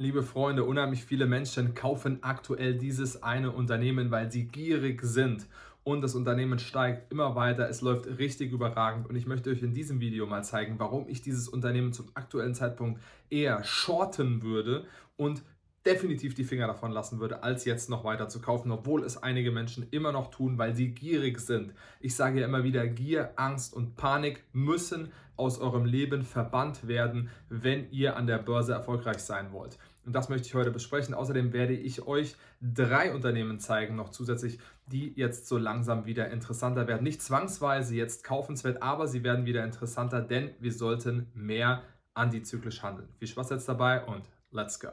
Liebe Freunde, unheimlich viele Menschen kaufen aktuell dieses eine Unternehmen, weil sie gierig sind und das Unternehmen steigt immer weiter. Es läuft richtig überragend und ich möchte euch in diesem Video mal zeigen, warum ich dieses Unternehmen zum aktuellen Zeitpunkt eher shorten würde und definitiv die Finger davon lassen würde, als jetzt noch weiter zu kaufen, obwohl es einige Menschen immer noch tun, weil sie gierig sind. Ich sage ja immer wieder, Gier, Angst und Panik müssen aus eurem Leben verbannt werden, wenn ihr an der Börse erfolgreich sein wollt. Und das möchte ich heute besprechen. Außerdem werde ich euch drei Unternehmen zeigen, noch zusätzlich, die jetzt so langsam wieder interessanter werden. Nicht zwangsweise jetzt kaufenswert, aber sie werden wieder interessanter, denn wir sollten mehr antizyklisch handeln. Viel Spaß jetzt dabei und let's go.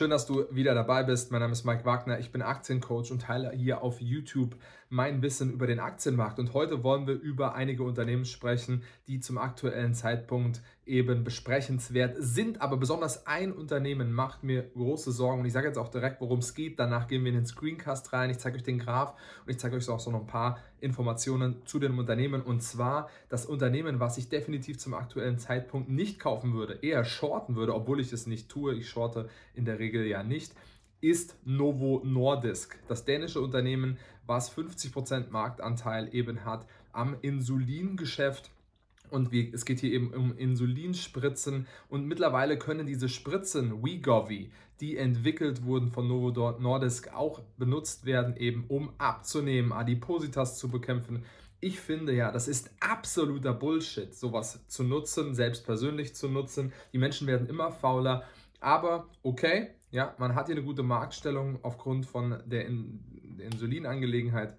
Schön, dass du wieder dabei bist. Mein Name ist Mike Wagner. Ich bin Aktiencoach und teile hier auf YouTube mein Wissen über den Aktienmarkt. Und heute wollen wir über einige Unternehmen sprechen, die zum aktuellen Zeitpunkt eben besprechenswert sind. Aber besonders ein Unternehmen macht mir große Sorgen. Und ich sage jetzt auch direkt, worum es geht. Danach gehen wir in den Screencast rein. Ich zeige euch den Graph und ich zeige euch auch so noch ein paar Informationen zu dem Unternehmen. Und zwar das Unternehmen, was ich definitiv zum aktuellen Zeitpunkt nicht kaufen würde, eher shorten würde, obwohl ich es nicht tue. Ich shorte in der Regel ja nicht ist Novo Nordisk, das dänische Unternehmen, was 50% Marktanteil eben hat am Insulingeschäft. Und wie, es geht hier eben um Insulinspritzen und mittlerweile können diese Spritzen Wegovy, die entwickelt wurden von Novo Nordisk, auch benutzt werden, eben um abzunehmen, Adipositas zu bekämpfen. Ich finde ja, das ist absoluter Bullshit, sowas zu nutzen, selbst persönlich zu nutzen. Die Menschen werden immer fauler, aber okay, ja, man hat hier eine gute Marktstellung aufgrund von der, In der Insulinangelegenheit.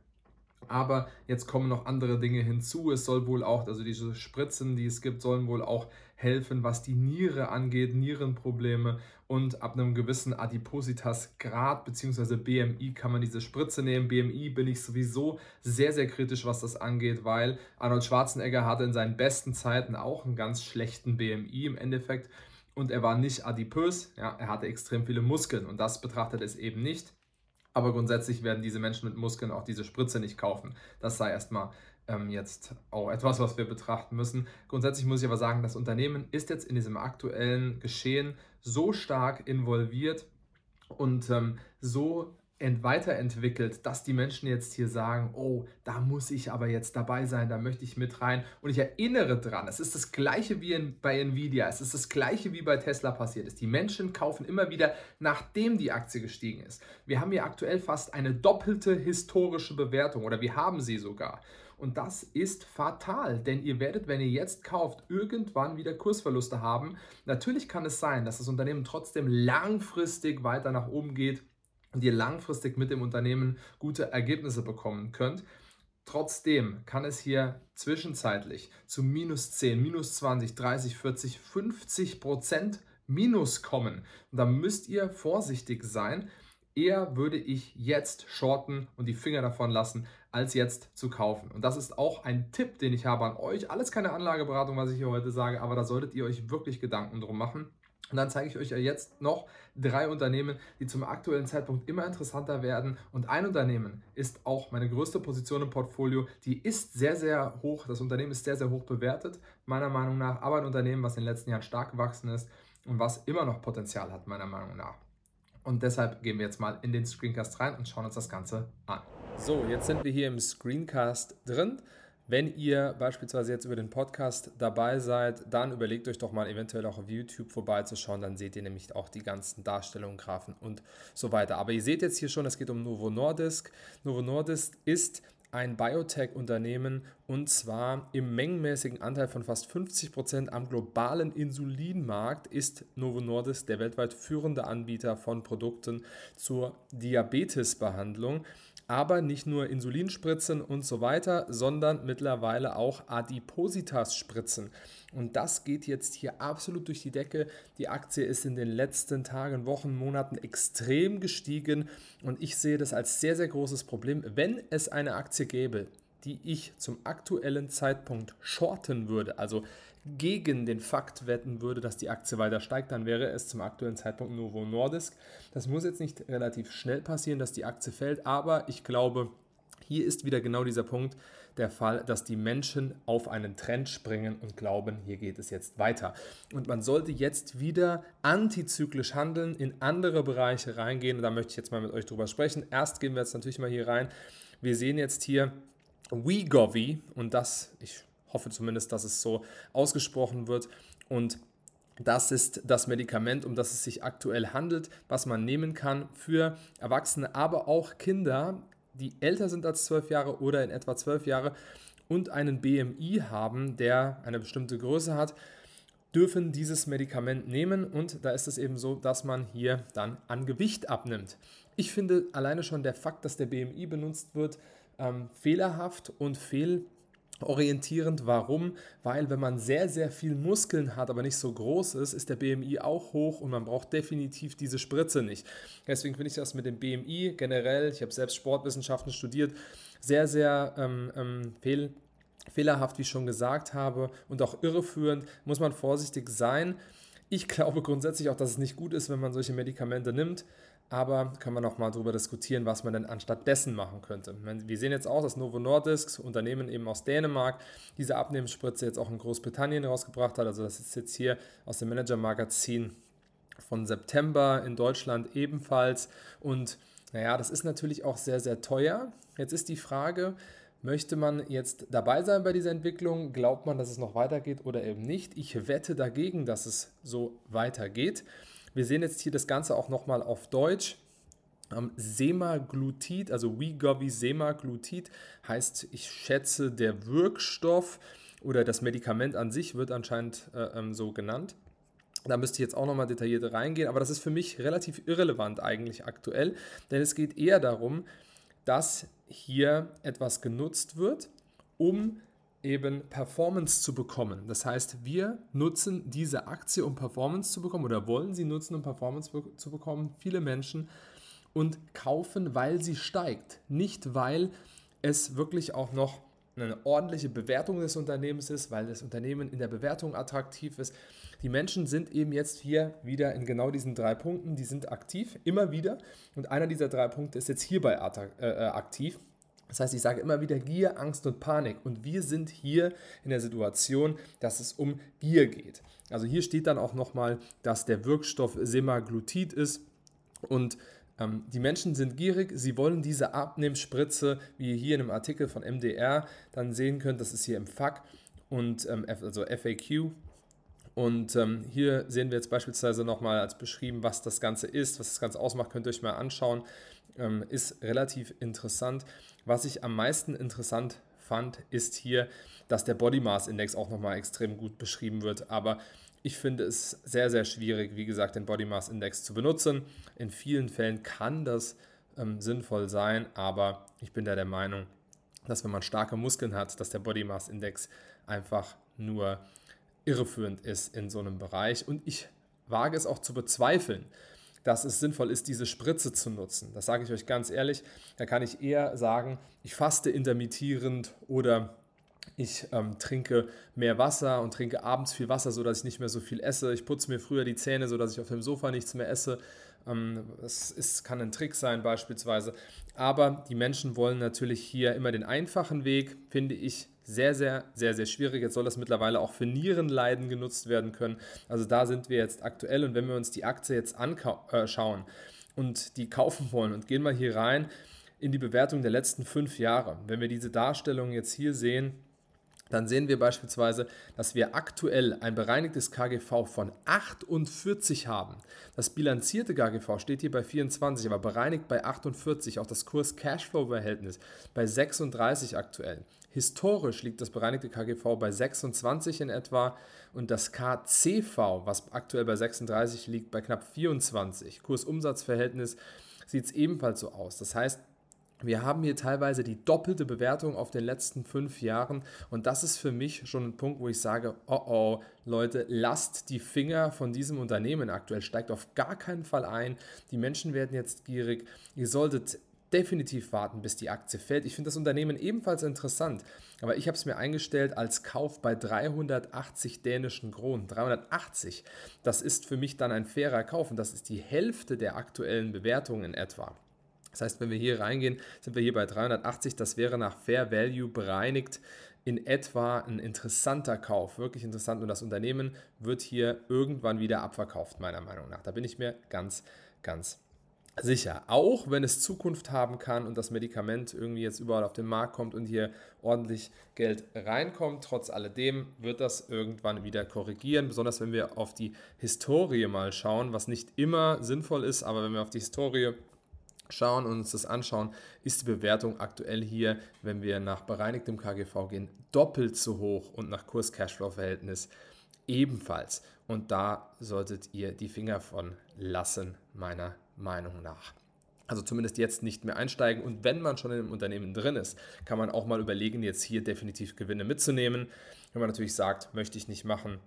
Aber jetzt kommen noch andere Dinge hinzu. Es soll wohl auch, also diese Spritzen, die es gibt, sollen wohl auch helfen, was die Niere angeht, Nierenprobleme. Und ab einem gewissen Adipositas-Grad bzw. BMI kann man diese Spritze nehmen. BMI bin ich sowieso sehr, sehr kritisch, was das angeht, weil Arnold Schwarzenegger hatte in seinen besten Zeiten auch einen ganz schlechten BMI im Endeffekt und er war nicht adipös, ja, er hatte extrem viele Muskeln und das betrachtet es eben nicht. Aber grundsätzlich werden diese Menschen mit Muskeln auch diese Spritze nicht kaufen. Das sei erstmal ähm, jetzt auch etwas, was wir betrachten müssen. Grundsätzlich muss ich aber sagen, das Unternehmen ist jetzt in diesem aktuellen Geschehen so stark involviert und ähm, so weiterentwickelt, dass die Menschen jetzt hier sagen, oh, da muss ich aber jetzt dabei sein, da möchte ich mit rein. Und ich erinnere dran, es ist das gleiche wie in, bei Nvidia, es ist das gleiche wie bei Tesla passiert ist. Die Menschen kaufen immer wieder, nachdem die Aktie gestiegen ist. Wir haben hier aktuell fast eine doppelte historische Bewertung oder wir haben sie sogar. Und das ist fatal, denn ihr werdet, wenn ihr jetzt kauft, irgendwann wieder Kursverluste haben. Natürlich kann es sein, dass das Unternehmen trotzdem langfristig weiter nach oben geht und ihr langfristig mit dem Unternehmen gute Ergebnisse bekommen könnt. Trotzdem kann es hier zwischenzeitlich zu minus 10, minus 20, 30, 40, 50 Prozent Minus kommen. Und da müsst ihr vorsichtig sein. Eher würde ich jetzt shorten und die Finger davon lassen, als jetzt zu kaufen. Und das ist auch ein Tipp, den ich habe an euch. Alles keine Anlageberatung, was ich hier heute sage, aber da solltet ihr euch wirklich Gedanken drum machen. Und dann zeige ich euch ja jetzt noch drei Unternehmen, die zum aktuellen Zeitpunkt immer interessanter werden. Und ein Unternehmen ist auch meine größte Position im Portfolio. Die ist sehr, sehr hoch. Das Unternehmen ist sehr, sehr hoch bewertet, meiner Meinung nach. Aber ein Unternehmen, was in den letzten Jahren stark gewachsen ist und was immer noch Potenzial hat, meiner Meinung nach. Und deshalb gehen wir jetzt mal in den Screencast rein und schauen uns das Ganze an. So, jetzt sind wir hier im Screencast drin. Wenn ihr beispielsweise jetzt über den Podcast dabei seid, dann überlegt euch doch mal eventuell auch auf YouTube vorbeizuschauen. Dann seht ihr nämlich auch die ganzen Darstellungen, Graphen und so weiter. Aber ihr seht jetzt hier schon, es geht um Novo Nordisk. Novo Nordisk ist ein Biotech-Unternehmen und zwar im mengenmäßigen Anteil von fast 50 Prozent am globalen Insulinmarkt ist Novo Nordisk der weltweit führende Anbieter von Produkten zur Diabetesbehandlung aber nicht nur Insulinspritzen und so weiter, sondern mittlerweile auch Adipositas-Spritzen. Und das geht jetzt hier absolut durch die Decke. Die Aktie ist in den letzten Tagen, Wochen, Monaten extrem gestiegen und ich sehe das als sehr, sehr großes Problem. Wenn es eine Aktie gäbe, die ich zum aktuellen Zeitpunkt shorten würde, also gegen den Fakt wetten würde, dass die Aktie weiter steigt, dann wäre es zum aktuellen Zeitpunkt Novo Nordisk. Das muss jetzt nicht relativ schnell passieren, dass die Aktie fällt, aber ich glaube, hier ist wieder genau dieser Punkt der Fall, dass die Menschen auf einen Trend springen und glauben, hier geht es jetzt weiter. Und man sollte jetzt wieder antizyklisch handeln, in andere Bereiche reingehen. Da möchte ich jetzt mal mit euch drüber sprechen. Erst gehen wir jetzt natürlich mal hier rein. Wir sehen jetzt hier Wegovy und das, ich hoffe zumindest, dass es so ausgesprochen wird. Und das ist das Medikament, um das es sich aktuell handelt, was man nehmen kann für Erwachsene, aber auch Kinder, die älter sind als 12 Jahre oder in etwa 12 Jahre und einen BMI haben, der eine bestimmte Größe hat, dürfen dieses Medikament nehmen und da ist es eben so, dass man hier dann an Gewicht abnimmt. Ich finde alleine schon der Fakt, dass der BMI benutzt wird, ähm, fehlerhaft und fehl orientierend. Warum? Weil wenn man sehr, sehr viel Muskeln hat, aber nicht so groß ist, ist der BMI auch hoch und man braucht definitiv diese Spritze nicht. Deswegen finde ich das mit dem BMI generell, ich habe selbst Sportwissenschaften studiert, sehr, sehr ähm, ähm, fehl, fehlerhaft, wie ich schon gesagt habe, und auch irreführend, muss man vorsichtig sein. Ich glaube grundsätzlich auch, dass es nicht gut ist, wenn man solche Medikamente nimmt aber können wir noch mal darüber diskutieren, was man denn anstatt dessen machen könnte. Wir sehen jetzt auch, dass Novo Nordisk, Unternehmen eben aus Dänemark, diese Abnehmensspritze jetzt auch in Großbritannien rausgebracht hat. Also das ist jetzt hier aus dem Manager-Magazin von September in Deutschland ebenfalls. Und naja, das ist natürlich auch sehr, sehr teuer. Jetzt ist die Frage, Möchte man jetzt dabei sein bei dieser Entwicklung? Glaubt man, dass es noch weitergeht oder eben nicht? Ich wette dagegen, dass es so weitergeht. Wir sehen jetzt hier das Ganze auch nochmal auf Deutsch. Ähm, Semaglutid, also Wegovy Semaglutid heißt, ich schätze, der Wirkstoff oder das Medikament an sich wird anscheinend äh, ähm, so genannt. Da müsste ich jetzt auch nochmal detailliert reingehen, aber das ist für mich relativ irrelevant eigentlich aktuell, denn es geht eher darum, dass hier etwas genutzt wird, um eben Performance zu bekommen. Das heißt, wir nutzen diese Aktie, um Performance zu bekommen oder wollen sie nutzen, um Performance zu bekommen. Viele Menschen und kaufen, weil sie steigt, nicht weil es wirklich auch noch eine ordentliche Bewertung des Unternehmens ist, weil das Unternehmen in der Bewertung attraktiv ist. Die Menschen sind eben jetzt hier wieder in genau diesen drei Punkten, die sind aktiv, immer wieder. Und einer dieser drei Punkte ist jetzt hierbei äh, äh, aktiv. Das heißt, ich sage immer wieder Gier, Angst und Panik. Und wir sind hier in der Situation, dass es um Gier geht. Also hier steht dann auch nochmal, dass der Wirkstoff Semaglutid ist und ähm, die Menschen sind gierig, sie wollen diese Abnehmspritze, wie ihr hier in einem Artikel von MDR dann sehen könnt, das ist hier im FAQ und ähm, also FAQ. Und ähm, hier sehen wir jetzt beispielsweise nochmal als beschrieben, was das Ganze ist, was das Ganze ausmacht, könnt ihr euch mal anschauen. Ähm, ist relativ interessant. Was ich am meisten interessant fand, ist hier, dass der Body Mass Index auch nochmal extrem gut beschrieben wird. Aber ich finde es sehr, sehr schwierig, wie gesagt, den Body Mass Index zu benutzen. In vielen Fällen kann das ähm, sinnvoll sein, aber ich bin da der Meinung, dass wenn man starke Muskeln hat, dass der Body Mass Index einfach nur irreführend ist in so einem Bereich. Und ich wage es auch zu bezweifeln, dass es sinnvoll ist, diese Spritze zu nutzen. Das sage ich euch ganz ehrlich. Da kann ich eher sagen, ich faste intermittierend oder ich ähm, trinke mehr Wasser und trinke abends viel Wasser, sodass ich nicht mehr so viel esse. Ich putze mir früher die Zähne, sodass ich auf dem Sofa nichts mehr esse. Ähm, das ist, kann ein Trick sein beispielsweise. Aber die Menschen wollen natürlich hier immer den einfachen Weg, finde ich sehr, sehr, sehr, sehr schwierig. Jetzt soll das mittlerweile auch für Nierenleiden genutzt werden können. Also da sind wir jetzt aktuell und wenn wir uns die Aktie jetzt anschauen äh, und die kaufen wollen und gehen mal hier rein in die Bewertung der letzten fünf Jahre, wenn wir diese Darstellung jetzt hier sehen, dann sehen wir beispielsweise, dass wir aktuell ein bereinigtes KGV von 48 haben. Das bilanzierte KGV steht hier bei 24, aber bereinigt bei 48. Auch das Kurs-Cashflow-Verhältnis bei 36 aktuell. Historisch liegt das bereinigte KGV bei 26 in etwa und das KCV, was aktuell bei 36 liegt, bei knapp 24. Kursumsatzverhältnis sieht es ebenfalls so aus. Das heißt, wir haben hier teilweise die doppelte Bewertung auf den letzten fünf Jahren und das ist für mich schon ein Punkt, wo ich sage, oh oh, Leute, lasst die Finger von diesem Unternehmen aktuell, steigt auf gar keinen Fall ein. Die Menschen werden jetzt gierig. Ihr solltet definitiv warten, bis die Aktie fällt. Ich finde das Unternehmen ebenfalls interessant, aber ich habe es mir eingestellt als Kauf bei 380 dänischen Kronen. 380, das ist für mich dann ein fairer Kauf und das ist die Hälfte der aktuellen Bewertung in etwa. Das heißt, wenn wir hier reingehen, sind wir hier bei 380. Das wäre nach Fair Value bereinigt in etwa ein interessanter Kauf, wirklich interessant. Und das Unternehmen wird hier irgendwann wieder abverkauft, meiner Meinung nach. Da bin ich mir ganz, ganz sicher. Auch wenn es Zukunft haben kann und das Medikament irgendwie jetzt überall auf den Markt kommt und hier ordentlich Geld reinkommt, trotz alledem wird das irgendwann wieder korrigieren. Besonders wenn wir auf die Historie mal schauen, was nicht immer sinnvoll ist, aber wenn wir auf die Historie schauen und uns das anschauen, ist die Bewertung aktuell hier, wenn wir nach bereinigtem KGV gehen, doppelt so hoch und nach Kurs-Cashflow-Verhältnis ebenfalls. Und da solltet ihr die Finger von lassen, meiner Meinung nach. Also zumindest jetzt nicht mehr einsteigen. Und wenn man schon einem Unternehmen drin ist, kann man auch mal überlegen, jetzt hier definitiv Gewinne mitzunehmen. Wenn man natürlich sagt, möchte ich nicht machen,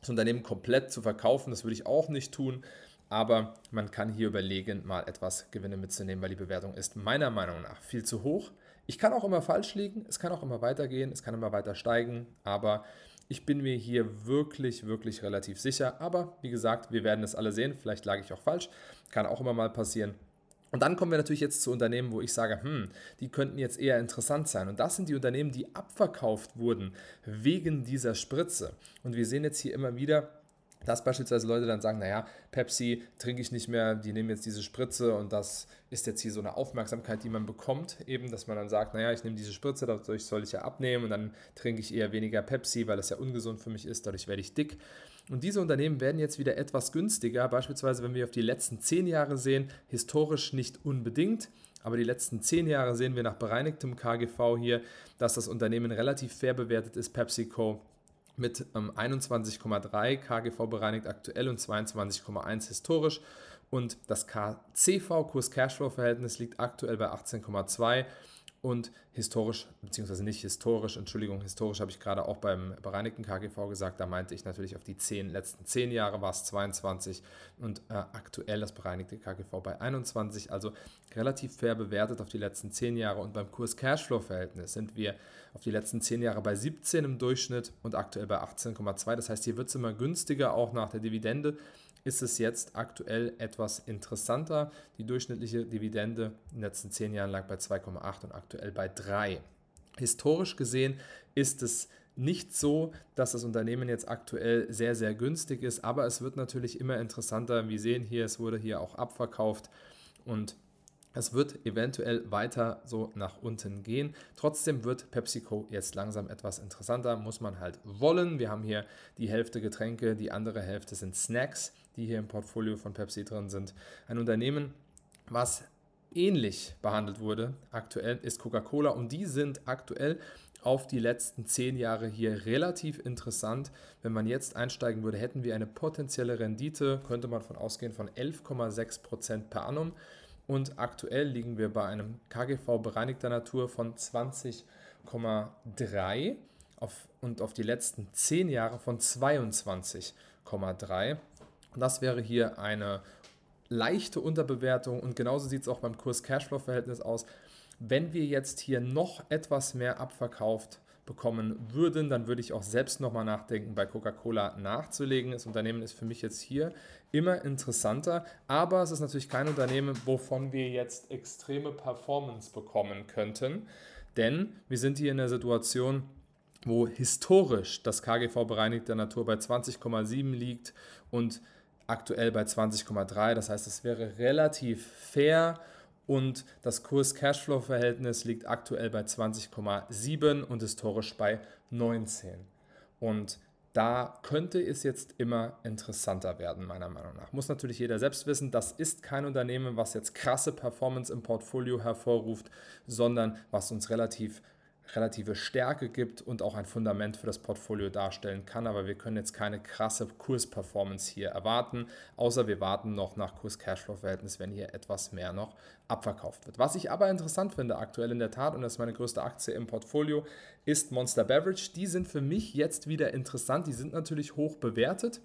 das Unternehmen komplett zu verkaufen, das würde ich auch nicht tun. Aber man kann hier überlegen, mal etwas Gewinne mitzunehmen, weil die Bewertung ist meiner Meinung nach viel zu hoch. Ich kann auch immer falsch liegen, es kann auch immer weitergehen, es kann immer weiter steigen, aber ich bin mir hier wirklich, wirklich relativ sicher. Aber wie gesagt, wir werden es alle sehen. Vielleicht lag ich auch falsch. Kann auch immer mal passieren. Und dann kommen wir natürlich jetzt zu Unternehmen, wo ich sage, hm, die könnten jetzt eher interessant sein. Und das sind die Unternehmen, die abverkauft wurden wegen dieser Spritze. Und wir sehen jetzt hier immer wieder, dass beispielsweise Leute dann sagen, naja, Pepsi trinke ich nicht mehr, die nehmen jetzt diese Spritze und das ist jetzt hier so eine Aufmerksamkeit, die man bekommt, eben, dass man dann sagt, naja, ich nehme diese Spritze, dadurch soll ich ja abnehmen und dann trinke ich eher weniger Pepsi, weil das ja ungesund für mich ist, dadurch werde ich dick. Und diese Unternehmen werden jetzt wieder etwas günstiger, beispielsweise wenn wir auf die letzten zehn Jahre sehen, historisch nicht unbedingt, aber die letzten zehn Jahre sehen wir nach bereinigtem KGV hier, dass das Unternehmen relativ fair bewertet ist, PepsiCo mit ähm, 21,3 KGV bereinigt aktuell und 22,1 historisch. Und das KCV, Kurs-Cashflow-Verhältnis, liegt aktuell bei 18,2 und historisch, beziehungsweise nicht historisch, Entschuldigung, historisch habe ich gerade auch beim bereinigten KGV gesagt, da meinte ich natürlich auf die 10, letzten 10 Jahre war es 22 und äh, aktuell das bereinigte KGV bei 21, also relativ fair bewertet auf die letzten 10 Jahre. Und beim Kurs-Cashflow-Verhältnis sind wir auf die letzten 10 Jahre bei 17 im Durchschnitt und aktuell bei 18,2, das heißt, hier wird es immer günstiger, auch nach der Dividende ist es jetzt aktuell etwas interessanter. Die durchschnittliche Dividende in den letzten zehn Jahren lag bei 2,8 und aktuell bei 3. Historisch gesehen ist es nicht so, dass das Unternehmen jetzt aktuell sehr, sehr günstig ist, aber es wird natürlich immer interessanter. Wir sehen hier, es wurde hier auch abverkauft und es wird eventuell weiter so nach unten gehen. Trotzdem wird PepsiCo jetzt langsam etwas interessanter, muss man halt wollen. Wir haben hier die Hälfte Getränke, die andere Hälfte sind Snacks, die hier im Portfolio von Pepsi drin sind. Ein Unternehmen, was ähnlich behandelt wurde aktuell, ist Coca-Cola und die sind aktuell auf die letzten zehn Jahre hier relativ interessant. Wenn man jetzt einsteigen würde, hätten wir eine potenzielle Rendite, könnte man von ausgehen, von 11,6% per annum und aktuell liegen wir bei einem KGV bereinigter Natur von 20,3 auf, und auf die letzten 10 Jahre von 22,3. Das wäre hier eine leichte Unterbewertung und genauso sieht es auch beim Kurs-Cashflow-Verhältnis aus. Wenn wir jetzt hier noch etwas mehr abverkauft bekommen würden, dann würde ich auch selbst nochmal nachdenken, bei Coca-Cola nachzulegen. Das Unternehmen ist für mich jetzt hier immer interessanter, aber es ist natürlich kein Unternehmen, wovon wir jetzt extreme Performance bekommen könnten, denn wir sind hier in der Situation, wo historisch das KGV bereinigter Natur bei 20,7 liegt und aktuell bei 20,3. Das heißt, es wäre relativ fair und das Kurs-Cashflow-Verhältnis liegt aktuell bei 20,7 und historisch bei 19. Und da könnte es jetzt immer interessanter werden, meiner Meinung nach. Muss natürlich jeder selbst wissen, das ist kein Unternehmen, was jetzt krasse Performance im Portfolio hervorruft, sondern was uns relativ relative Stärke gibt und auch ein Fundament für das Portfolio darstellen kann. Aber wir können jetzt keine krasse Kursperformance hier erwarten, außer wir warten noch nach Kurs-Cashflow-Verhältnis, wenn hier etwas mehr noch abverkauft wird. Was ich aber interessant finde aktuell in der Tat, und das ist meine größte Aktie im Portfolio, ist Monster Beverage. Die sind für mich jetzt wieder interessant. Die sind natürlich hoch bewertet.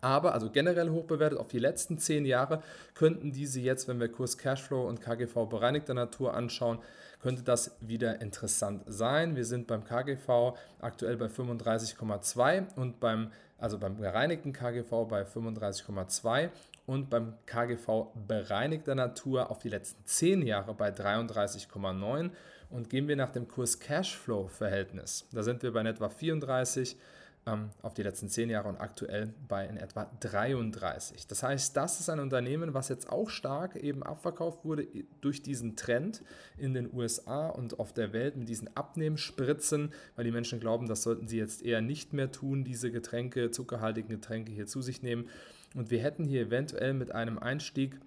Aber, also generell hoch bewertet, auf die letzten zehn Jahre könnten diese jetzt, wenn wir Kurs Cashflow und KGV bereinigter Natur anschauen, könnte das wieder interessant sein. Wir sind beim KGV aktuell bei 35,2 und beim, also beim gereinigten KGV bei 35,2 und beim KGV bereinigter Natur auf die letzten zehn Jahre bei 33,9 und gehen wir nach dem Kurs Cashflow-Verhältnis. Da sind wir bei etwa 34 ähm, auf die letzten zehn Jahre und aktuell bei in etwa 33. Das heißt, das ist ein Unternehmen, was jetzt auch stark eben abverkauft wurde durch diesen Trend in den USA und auf der Welt mit diesen Abnehmspritzen, weil die Menschen glauben, das sollten sie jetzt eher nicht mehr tun, diese Getränke, zuckerhaltigen Getränke hier zu sich nehmen. Und wir hätten hier eventuell mit einem Einstieg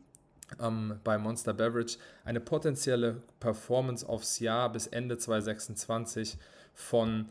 ähm, bei Monster Beverage eine potenzielle Performance aufs Jahr bis Ende 2026 von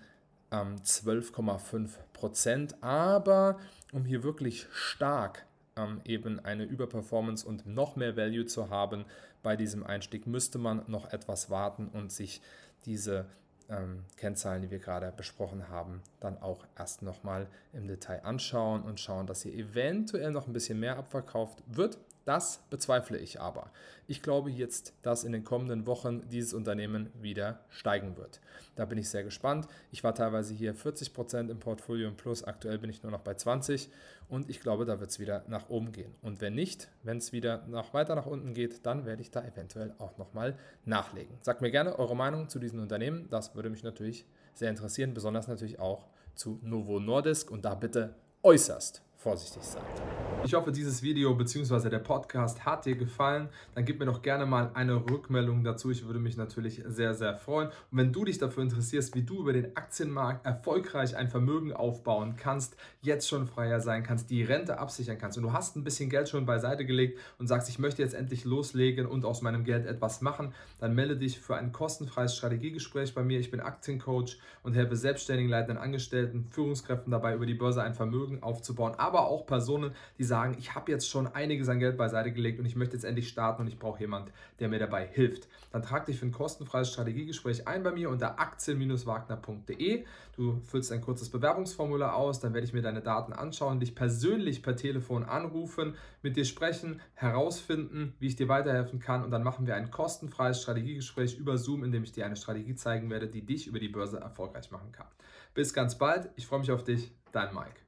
ähm, 12,5 Prozent. Aber um hier wirklich stark ähm, eben eine Überperformance und noch mehr Value zu haben bei diesem Einstieg, müsste man noch etwas warten und sich diese ähm, Kennzahlen, die wir gerade besprochen haben, dann auch erst nochmal im Detail anschauen und schauen, dass hier eventuell noch ein bisschen mehr abverkauft wird. Das bezweifle ich aber. Ich glaube jetzt, dass in den kommenden Wochen dieses Unternehmen wieder steigen wird. Da bin ich sehr gespannt. Ich war teilweise hier 40% im Portfolio im Plus, aktuell bin ich nur noch bei 20% und ich glaube, da wird es wieder nach oben gehen. Und wenn nicht, wenn es wieder noch weiter nach unten geht, dann werde ich da eventuell auch nochmal nachlegen. Sagt mir gerne eure Meinung zu diesen Unternehmen. Das würde mich natürlich sehr interessieren, besonders natürlich auch zu Novo Nordisk und da bitte äußerst vorsichtig sein. Ich hoffe, dieses Video bzw. der Podcast hat dir gefallen. Dann gib mir doch gerne mal eine Rückmeldung dazu. Ich würde mich natürlich sehr, sehr freuen. Und wenn du dich dafür interessierst, wie du über den Aktienmarkt erfolgreich ein Vermögen aufbauen kannst, jetzt schon freier sein kannst, die Rente absichern kannst und du hast ein bisschen Geld schon beiseite gelegt und sagst, ich möchte jetzt endlich loslegen und aus meinem Geld etwas machen, dann melde dich für ein kostenfreies Strategiegespräch bei mir. Ich bin Aktiencoach und helfe selbstständigen Leitenden, Angestellten, Führungskräften dabei, über die Börse ein Vermögen aufzubauen, aber auch Personen, die sagen, sagen, ich habe jetzt schon einiges an Geld beiseite gelegt und ich möchte jetzt endlich starten und ich brauche jemand, der mir dabei hilft. Dann trag dich für ein kostenfreies Strategiegespräch ein bei mir unter aktien-wagner.de. Du füllst ein kurzes Bewerbungsformular aus, dann werde ich mir deine Daten anschauen, dich persönlich per Telefon anrufen, mit dir sprechen, herausfinden, wie ich dir weiterhelfen kann und dann machen wir ein kostenfreies Strategiegespräch über Zoom, in dem ich dir eine Strategie zeigen werde, die dich über die Börse erfolgreich machen kann. Bis ganz bald, ich freue mich auf dich, dein Mike.